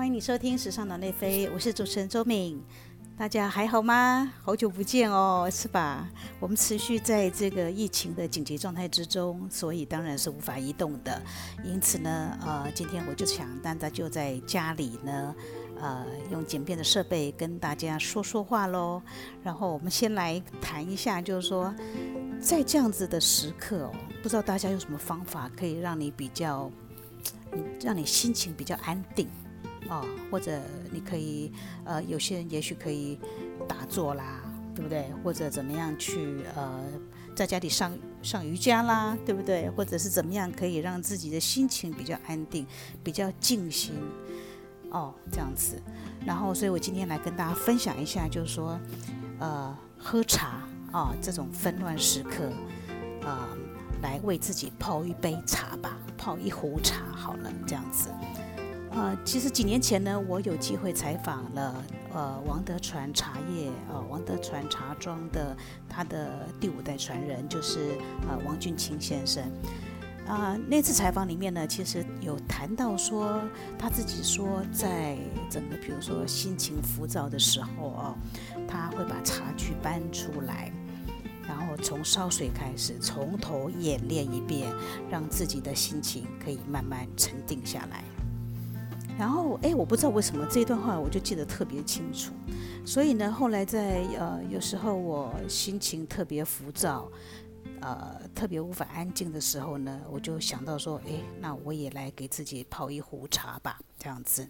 欢迎你收听《时尚脑内飞》，我是主持人周敏。大家还好吗？好久不见哦，是吧？我们持续在这个疫情的紧急状态之中，所以当然是无法移动的。因此呢，呃，今天我就想，大家就在家里呢，呃，用简便的设备跟大家说说话喽。然后我们先来谈一下，就是说，在这样子的时刻哦，不知道大家有什么方法可以让你比较，让你心情比较安定。哦，或者你可以，呃，有些人也许可以打坐啦，对不对？或者怎么样去，呃，在家里上上瑜伽啦，对不对？或者是怎么样可以让自己的心情比较安定，比较静心，哦，这样子。然后，所以我今天来跟大家分享一下，就是说，呃，喝茶啊，这种纷乱时刻，啊，来为自己泡一杯茶吧，泡一壶茶好了，这样子。呃，其实几年前呢，我有机会采访了呃王德传茶叶呃王德传茶庄的他的第五代传人，就是呃王俊清先生。啊，那次采访里面呢，其实有谈到说他自己说，在整个比如说心情浮躁的时候哦，他会把茶具搬出来，然后从烧水开始，从头演练一遍，让自己的心情可以慢慢沉定下来。然后，哎，我不知道为什么这一段话我就记得特别清楚，所以呢，后来在呃有时候我心情特别浮躁，呃特别无法安静的时候呢，我就想到说，哎，那我也来给自己泡一壶茶吧，这样子。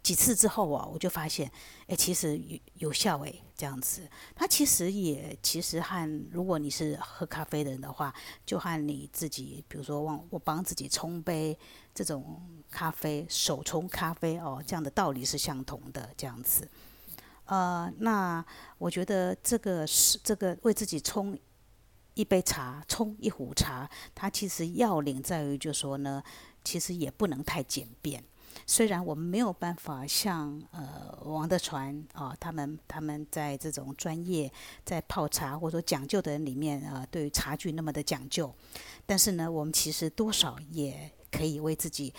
几次之后啊，我就发现，哎，其实有有效哎，这样子。它其实也其实和如果你是喝咖啡的人的话，就和你自己，比如说往我帮自己冲杯这种咖啡，手冲咖啡哦，这样的道理是相同的，这样子。呃，那我觉得这个是这个为自己冲一杯茶，冲一壶茶，它其实要领在于，就说呢，其实也不能太简便。虽然我们没有办法像呃王德传啊，他们他们在这种专业在泡茶或者说讲究的人里面啊，对于茶具那么的讲究，但是呢，我们其实多少也可以为自己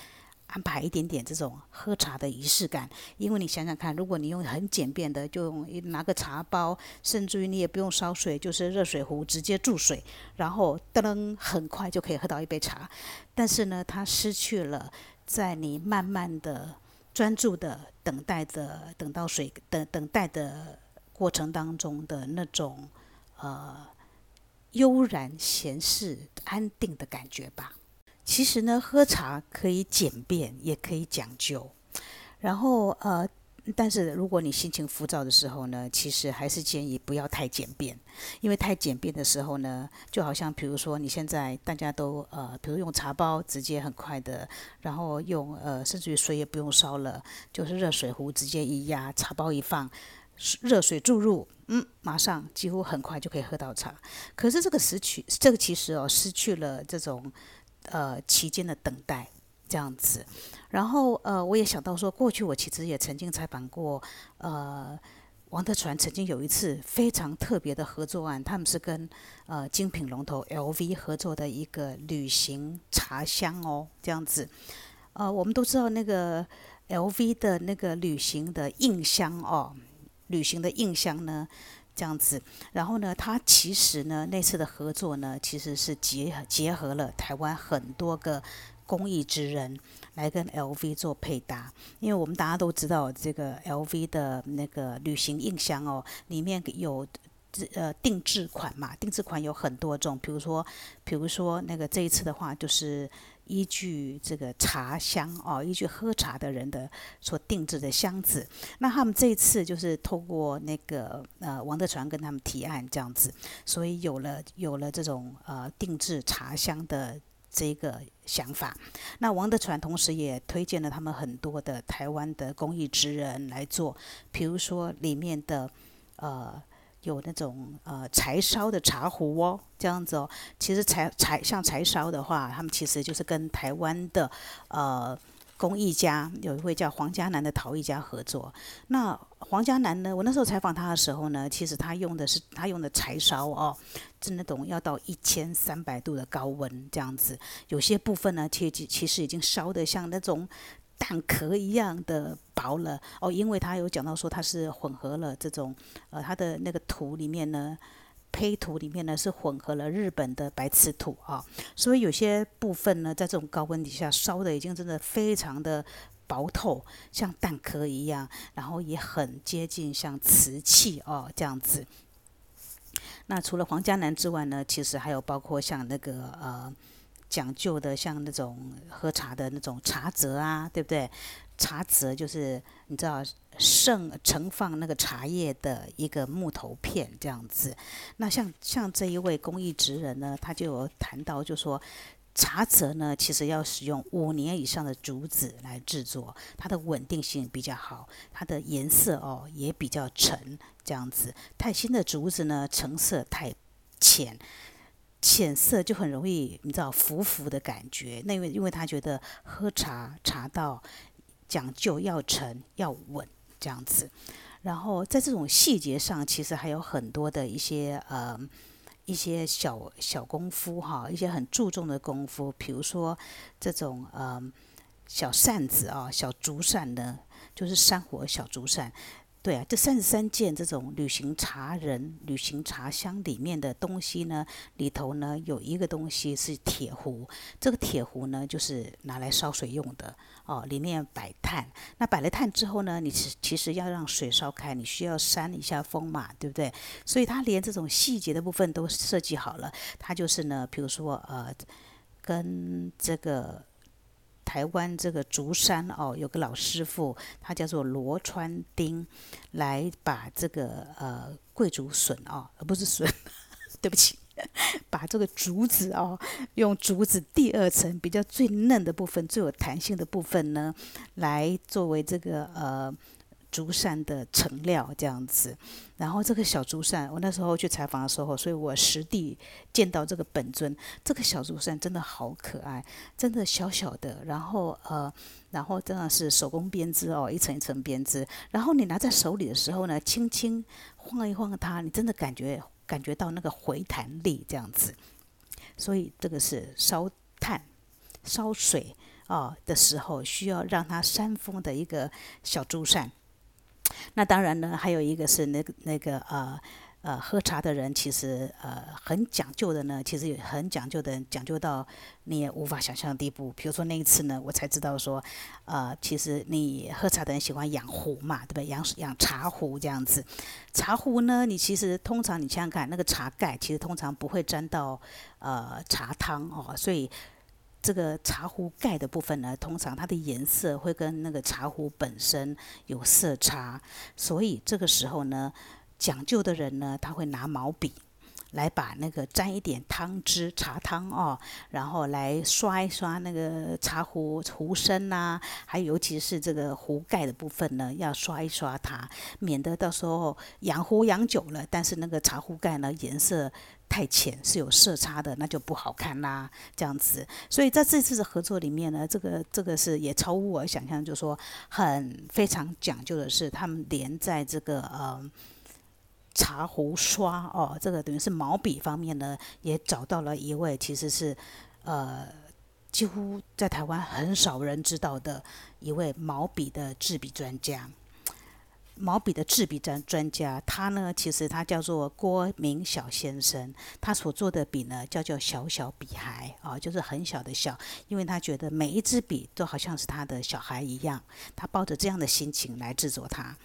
安排一点点这种喝茶的仪式感。因为你想想看，如果你用很简便的，就拿个茶包，甚至于你也不用烧水，就是热水壶直接注水，然后噔，很快就可以喝到一杯茶。但是呢，它失去了。在你慢慢的、专注的等待的、等到水等等待的过程当中的那种呃悠然闲适、安定的感觉吧。其实呢，喝茶可以简便，也可以讲究。然后呃。但是如果你心情浮躁的时候呢，其实还是建议不要太简便，因为太简便的时候呢，就好像比如说你现在大家都呃，比如用茶包直接很快的，然后用呃，甚至于水也不用烧了，就是热水壶直接一压，茶包一放，热水注入，嗯，马上几乎很快就可以喝到茶。可是这个失去，这个其实哦，失去了这种呃期间的等待。这样子，然后呃，我也想到说，过去我其实也曾经采访过，呃，王德传曾经有一次非常特别的合作案，他们是跟呃精品龙头 LV 合作的一个旅行茶香哦，这样子，呃，我们都知道那个 LV 的那个旅行的印箱哦，旅行的印箱呢，这样子，然后呢，他其实呢那次的合作呢，其实是结结合了台湾很多个。公益之人来跟 LV 做配搭，因为我们大家都知道这个 LV 的那个旅行印象哦，里面有呃定制款嘛，定制款有很多种，比如说，比如说那个这一次的话，就是依据这个茶香哦，依据喝茶的人的所定制的箱子。那他们这一次就是透过那个呃王德传跟他们提案这样子，所以有了有了这种呃定制茶香的。这个想法，那王德传同时也推荐了他们很多的台湾的工艺职人来做，比如说里面的呃有那种呃柴烧的茶壶哦，这样子哦，其实柴柴像柴烧的话，他们其实就是跟台湾的呃。工艺家有一位叫黄家南的陶艺家合作。那黄家南呢？我那时候采访他的时候呢，其实他用的是他用的柴烧哦，是那种要到一千三百度的高温这样子。有些部分呢，其实其实已经烧得像那种蛋壳一样的薄了哦，因为他有讲到说它是混合了这种呃，它的那个土里面呢，胚土里面呢是混合了日本的白瓷土啊，所以有些部分呢，在这种高温底下烧的已经真的非常的薄透，像蛋壳一样，然后也很接近像瓷器哦这样子。那除了皇家南之外呢，其实还有包括像那个呃讲究的，像那种喝茶的那种茶则啊，对不对？茶则就是你知道盛盛放那个茶叶的一个木头片这样子。那像像这一位工艺职人呢，他就有谈到，就说。茶则呢，其实要使用五年以上的竹子来制作，它的稳定性比较好，它的颜色哦也比较沉，这样子。太新的竹子呢，成色太浅，浅色就很容易，你知道浮浮的感觉。那因为因为他觉得喝茶茶道讲究要沉要稳这样子，然后在这种细节上，其实还有很多的一些呃。一些小小功夫哈，一些很注重的功夫，比如说这种呃小扇子啊，小竹扇呢，就是山火小竹扇。对啊，这三十三件这种旅行茶人、旅行茶箱里面的东西呢，里头呢有一个东西是铁壶。这个铁壶呢，就是拿来烧水用的哦。里面摆炭，那摆了炭之后呢，你其其实要让水烧开，你需要扇一下风嘛，对不对？所以它连这种细节的部分都设计好了。它就是呢，比如说呃，跟这个。台湾这个竹山哦，有个老师傅，他叫做罗川丁，来把这个呃桂竹笋哦，而不是笋，对不起，把这个竹子哦，用竹子第二层比较最嫩的部分、最有弹性的部分呢，来作为这个呃。竹扇的成料这样子，然后这个小竹扇，我那时候去采访的时候，所以我实地见到这个本尊，这个小竹扇真的好可爱，真的小小的，然后呃，然后真的是手工编织哦，一层一层编织，然后你拿在手里的时候呢，轻轻晃一晃它，你真的感觉感觉到那个回弹力这样子，所以这个是烧炭、烧水啊的时候需要让它扇风的一个小竹扇。那当然呢，还有一个是那个那个呃呃喝茶的人，其实呃很讲究的呢，其实很讲究的，讲究到你也无法想象的地步。比如说那一次呢，我才知道说，呃，其实你喝茶的人喜欢养壶嘛，对不对？养养茶壶这样子。茶壶呢，你其实通常你想想看，那个茶盖其实通常不会沾到呃茶汤哦，所以。这个茶壶盖的部分呢，通常它的颜色会跟那个茶壶本身有色差，所以这个时候呢，讲究的人呢，他会拿毛笔来把那个沾一点汤汁、茶汤哦，然后来刷一刷那个茶壶壶身呐，还尤其是这个壶盖的部分呢，要刷一刷它，免得到时候养壶养久了，但是那个茶壶盖呢颜色。太浅是有色差的，那就不好看啦。这样子，所以在这次的合作里面呢，这个这个是也超乎我想象，就是说很非常讲究的是，他们连在这个呃茶壶刷哦，这个等于是毛笔方面呢，也找到了一位其实是呃几乎在台湾很少人知道的一位毛笔的制笔专家。毛笔的制笔专专家，他呢，其实他叫做郭明晓先生，他所做的笔呢，叫叫小小笔孩啊，就是很小的小，因为他觉得每一支笔都好像是他的小孩一样，他抱着这样的心情来制作它。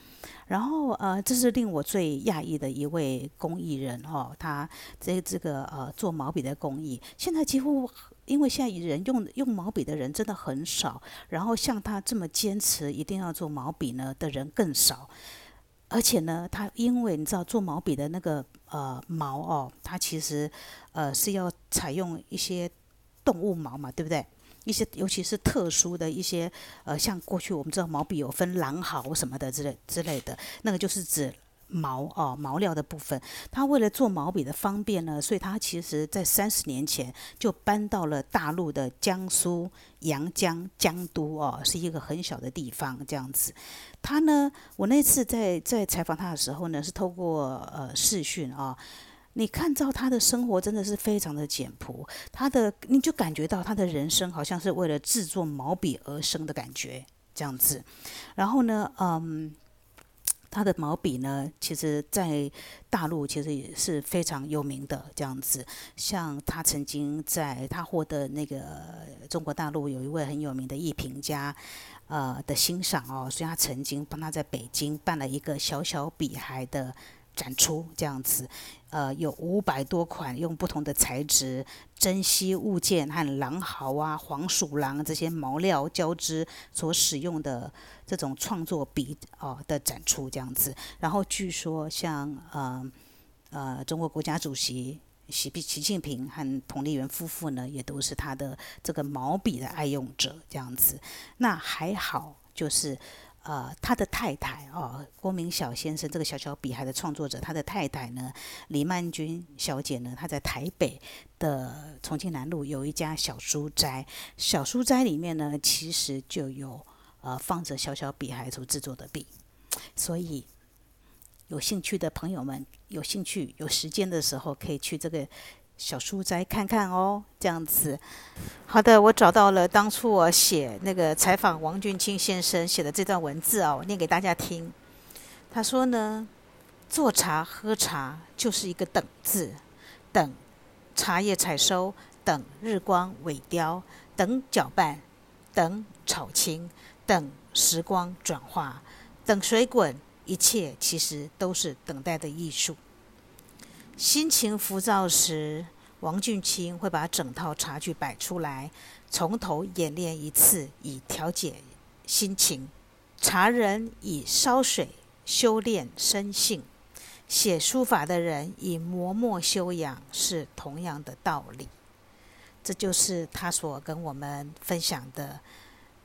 然后呃，这是令我最讶异的一位工艺人哦，他这这个呃做毛笔的工艺，现在几乎。因为现在人用用毛笔的人真的很少，然后像他这么坚持一定要做毛笔呢的人更少，而且呢，他因为你知道做毛笔的那个呃毛哦，它其实呃是要采用一些动物毛嘛，对不对？一些尤其是特殊的一些呃，像过去我们知道毛笔有分狼毫什么的之类之类的，那个就是指。毛哦，毛料的部分，他为了做毛笔的方便呢，所以他其实在三十年前就搬到了大陆的江苏阳江江都哦，是一个很小的地方这样子。他呢，我那次在在采访他的时候呢，是透过呃视讯啊，你看到他的生活真的是非常的简朴，他的你就感觉到他的人生好像是为了制作毛笔而生的感觉。这样子。然后呢，嗯。他的毛笔呢，其实在大陆其实也是非常有名的。这样子，像他曾经在他获得那个中国大陆有一位很有名的艺评家，呃的欣赏哦，所以他曾经帮他在北京办了一个小小笔孩的。展出这样子，呃，有五百多款用不同的材质、珍稀物件和狼毫啊、黄鼠狼这些毛料交织所使用的这种创作笔哦的展出这样子。然后据说像呃呃中国国家主席习习近平和彭丽媛夫妇呢，也都是他的这个毛笔的爱用者这样子。那还好，就是。呃，他的太太哦，郭明晓先生这个小小笔孩的创作者，他的太太呢，李曼君小姐呢，她在台北的重庆南路有一家小书斋，小书斋里面呢，其实就有呃放着小小笔孩所制作的笔，所以有兴趣的朋友们，有兴趣有时间的时候，可以去这个。小书斋看看哦，这样子。好的，我找到了当初我写那个采访王俊清先生写的这段文字哦，我念给大家听。他说呢，做茶喝茶就是一个等字，等茶叶采收，等日光萎凋，等搅拌，等炒青，等时光转化，等水滚，一切其实都是等待的艺术。心情浮躁时，王俊清会把整套茶具摆出来，从头演练一次，以调节心情。茶人以烧水修炼生性，写书法的人以磨墨修养，是同样的道理。这就是他所跟我们分享的。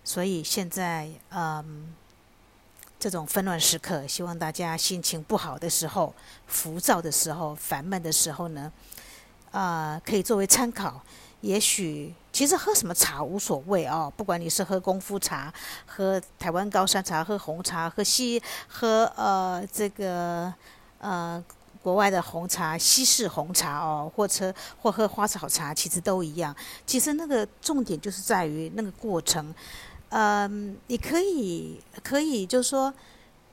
所以现在，嗯。这种纷乱时刻，希望大家心情不好的时候、浮躁的时候、烦闷的时候呢，啊，可以作为参考。也许其实喝什么茶无所谓哦，不管你是喝功夫茶、喝台湾高山茶、喝红茶、喝西、喝呃这个呃国外的红茶、西式红茶哦，或者或喝花草茶，其实都一样。其实那个重点就是在于那个过程。嗯，你可以可以，就是说，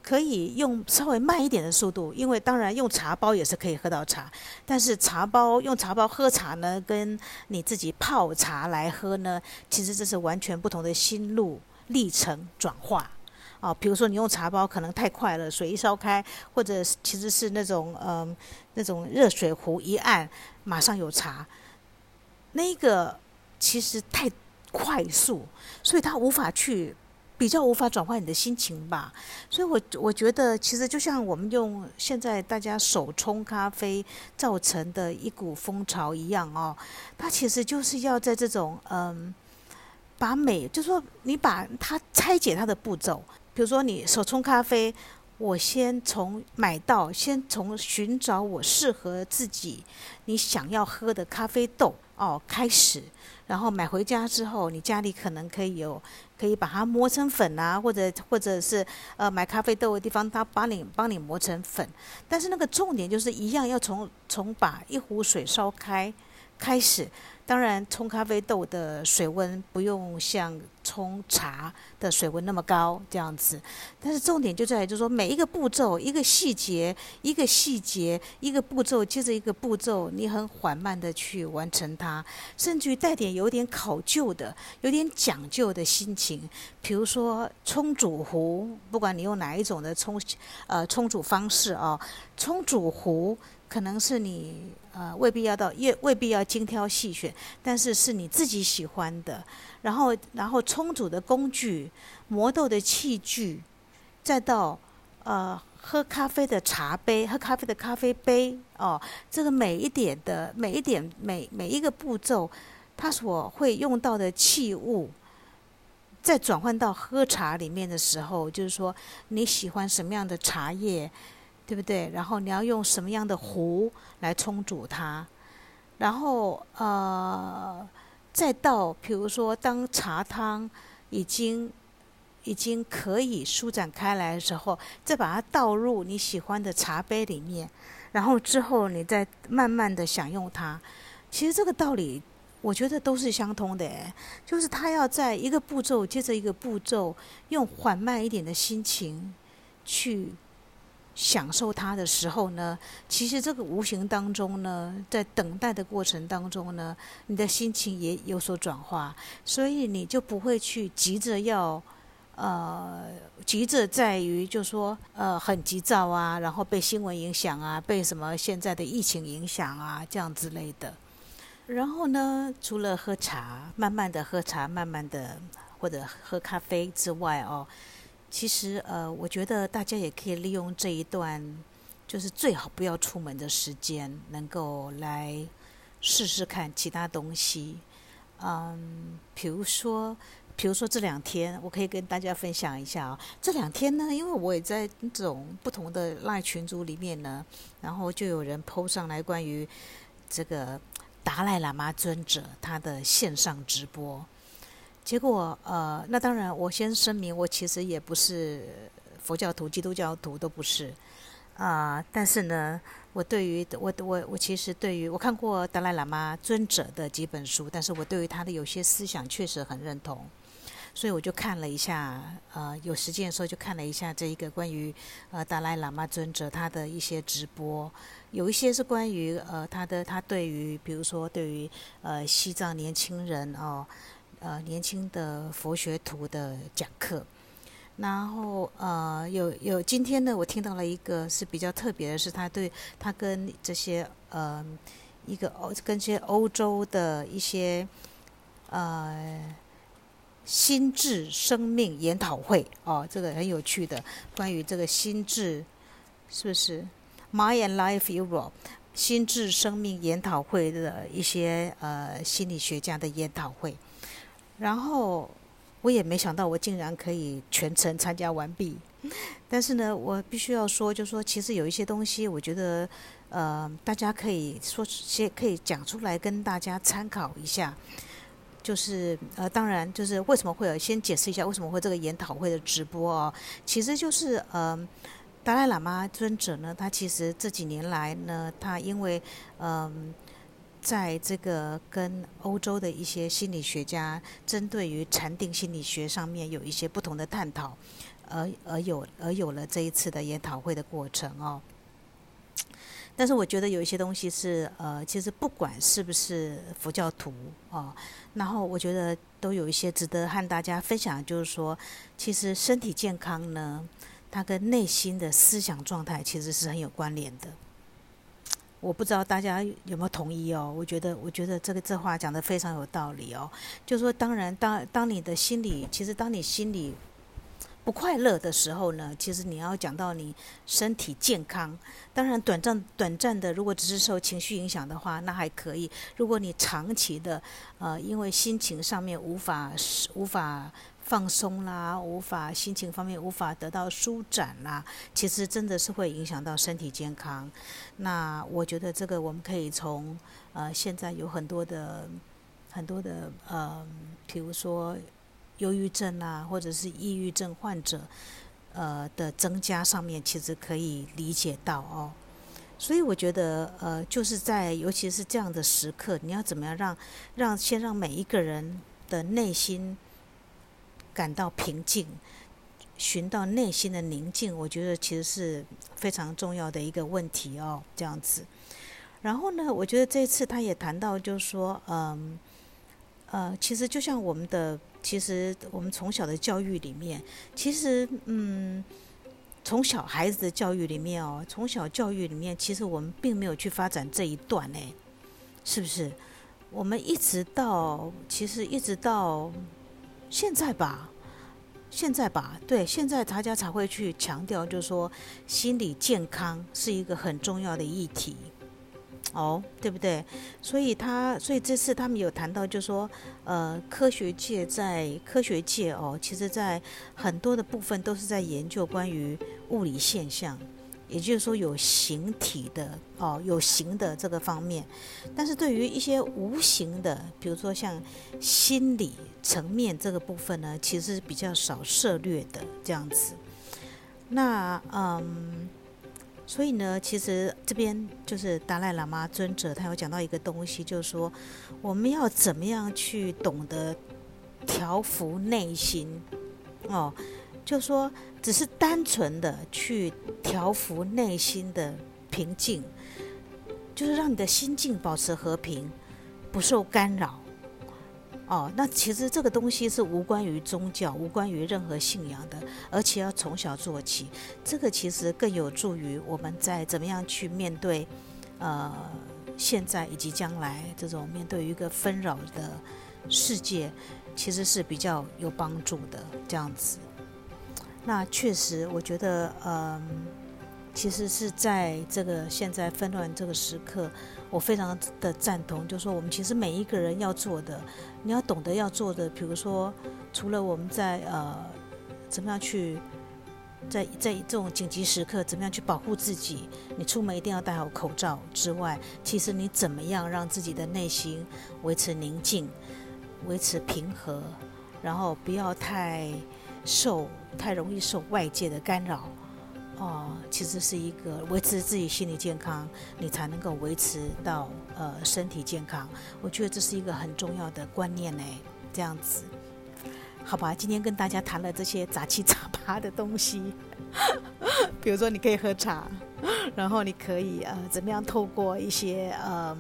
可以用稍微慢一点的速度，因为当然用茶包也是可以喝到茶，但是茶包用茶包喝茶呢，跟你自己泡茶来喝呢，其实这是完全不同的心路历程转化。哦，比如说你用茶包可能太快了，水一烧开，或者其实是那种嗯那种热水壶一按马上有茶，那个其实太。快速，所以它无法去比较，无法转换你的心情吧。所以，我我觉得其实就像我们用现在大家手冲咖啡造成的一股风潮一样哦，它其实就是要在这种嗯，把美，就说你把它拆解它的步骤，比如说你手冲咖啡，我先从买到，先从寻找我适合自己你想要喝的咖啡豆哦开始。然后买回家之后，你家里可能可以有，可以把它磨成粉啊，或者或者是呃买咖啡豆的地方，他帮你帮你磨成粉。但是那个重点就是一样，要从从把一壶水烧开开始。当然，冲咖啡豆的水温不用像冲茶的水温那么高，这样子。但是重点就在于，就是说每一个步骤、一个细节、一个细节、一个步骤接着一个步骤，你很缓慢的去完成它，甚至于带点有点考究的、有点讲究的心情。比如说冲煮壶，不管你用哪一种的冲呃冲煮方式啊，冲煮壶。可能是你呃未必要到，也未必要精挑细选，但是是你自己喜欢的。然后，然后充足的工具、磨豆的器具，再到呃喝咖啡的茶杯、喝咖啡的咖啡杯哦，这个每一点的每一点每每一个步骤，它所会用到的器物，在转换到喝茶里面的时候，就是说你喜欢什么样的茶叶。对不对？然后你要用什么样的壶来冲煮它？然后呃，再到比如说，当茶汤已经已经可以舒展开来的时候，再把它倒入你喜欢的茶杯里面，然后之后你再慢慢的享用它。其实这个道理我觉得都是相通的，就是他要在一个步骤接着一个步骤，用缓慢一点的心情去享受它的时候呢，其实这个无形当中呢，在等待的过程当中呢，你的心情也有所转化，所以你就不会去急着要，呃，急着在于就说呃很急躁啊，然后被新闻影响啊，被什么现在的疫情影响啊，这样之类的。然后呢，除了喝茶，慢慢的喝茶，慢慢的或者喝咖啡之外哦，其实呃，我觉得大家也可以利用这一段，就是最好不要出门的时间，能够来试试看其他东西。嗯，比如说，比如说这两天，我可以跟大家分享一下啊。这两天呢，因为我也在这种不同的赖群组里面呢，然后就有人 PO 上来关于这个。达赖喇嘛尊者他的线上直播，结果呃，那当然我先声明，我其实也不是佛教徒、基督教徒都不是啊。但是呢，我对于我我我其实对于我看过达赖喇嘛尊者的几本书，但是我对于他的有些思想确实很认同。所以我就看了一下，呃，有时间的时候就看了一下这一个关于呃达赖喇嘛尊者他的一些直播，有一些是关于呃他的他对于比如说对于呃西藏年轻人哦，呃年轻的佛学徒的讲课，然后呃有有今天呢我听到了一个是比较特别的是他对他跟这些呃一个欧跟这些欧洲的一些呃。心智生命研讨会哦，这个很有趣的，关于这个心智，是不是？My and Life Europe 心智生命研讨会的一些呃心理学家的研讨会，然后我也没想到我竟然可以全程参加完毕，但是呢，我必须要说，就说其实有一些东西，我觉得呃大家可以说些可以讲出来跟大家参考一下。就是呃，当然就是为什么会有先解释一下为什么会这个研讨会的直播哦，其实就是呃，达赖喇嘛尊者呢，他其实这几年来呢，他因为嗯，在这个跟欧洲的一些心理学家针对于禅定心理学上面有一些不同的探讨，而而有而有了这一次的研讨会的过程哦。但是我觉得有一些东西是呃，其实不管是不是佛教徒啊，然后我觉得都有一些值得和大家分享，就是说，其实身体健康呢，它跟内心的思想状态其实是很有关联的。我不知道大家有没有同意哦？我觉得，我觉得这个这话讲的非常有道理哦。就是说，当然，当当你的心里，其实当你心里。不快乐的时候呢，其实你要讲到你身体健康。当然，短暂短暂的，如果只是受情绪影响的话，那还可以。如果你长期的，呃，因为心情上面无法无法放松啦，无法心情方面无法得到舒展啦，其实真的是会影响到身体健康。那我觉得这个我们可以从呃现在有很多的很多的呃，比如说。忧郁症啊，或者是抑郁症患者，呃的增加上面，其实可以理解到哦。所以我觉得，呃，就是在尤其是这样的时刻，你要怎么样让让先让每一个人的内心感到平静，寻到内心的宁静，我觉得其实是非常重要的一个问题哦。这样子，然后呢，我觉得这次他也谈到，就是说，嗯，呃，其实就像我们的。其实我们从小的教育里面，其实嗯，从小孩子的教育里面哦，从小教育里面，其实我们并没有去发展这一段呢，是不是？我们一直到其实一直到现在吧，现在吧，对，现在大家才会去强调，就是说心理健康是一个很重要的议题。哦，对不对？所以他，所以这次他们有谈到，就是说，呃，科学界在科学界哦，其实在很多的部分都是在研究关于物理现象，也就是说有形体的哦，有形的这个方面。但是对于一些无形的，比如说像心理层面这个部分呢，其实是比较少涉略的这样子。那嗯。所以呢，其实这边就是达赖喇嘛尊者，他有讲到一个东西，就是说我们要怎么样去懂得调服内心哦，就说只是单纯的去调服内心的平静，就是让你的心境保持和平，不受干扰。哦，那其实这个东西是无关于宗教，无关于任何信仰的，而且要从小做起。这个其实更有助于我们在怎么样去面对，呃，现在以及将来这种面对一个纷扰的世界，其实是比较有帮助的。这样子，那确实，我觉得，嗯，其实是在这个现在纷乱这个时刻。我非常的赞同，就是说我们其实每一个人要做的，你要懂得要做的，比如说，除了我们在呃，怎么样去，在在这种紧急时刻，怎么样去保护自己，你出门一定要戴好口罩之外，其实你怎么样让自己的内心维持宁静，维持平和，然后不要太受太容易受外界的干扰。哦，其实是一个维持自己心理健康，你才能够维持到呃身体健康。我觉得这是一个很重要的观念呢。这样子，好吧，今天跟大家谈了这些杂七杂八的东西，比如说你可以喝茶，然后你可以呃怎么样透过一些呃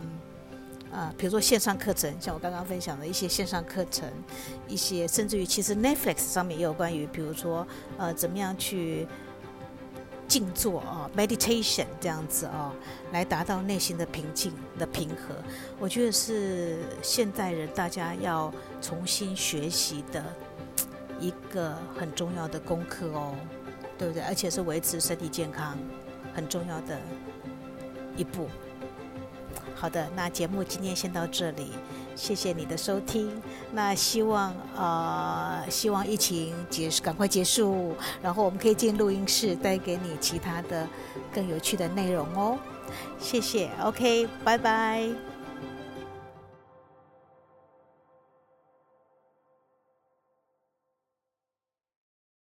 呃，比如说线上课程，像我刚刚分享的一些线上课程，一些甚至于其实 Netflix 上面也有关于，比如说呃怎么样去。静坐啊，meditation 这样子啊，来达到内心的平静的平和，我觉得是现代人大家要重新学习的一个很重要的功课哦，对不对？而且是维持身体健康很重要的一步。好的，那节目今天先到这里。谢谢你的收听，那希望呃希望疫情结束赶快结束，然后我们可以进录音室带给你其他的更有趣的内容哦。谢谢，OK，拜拜。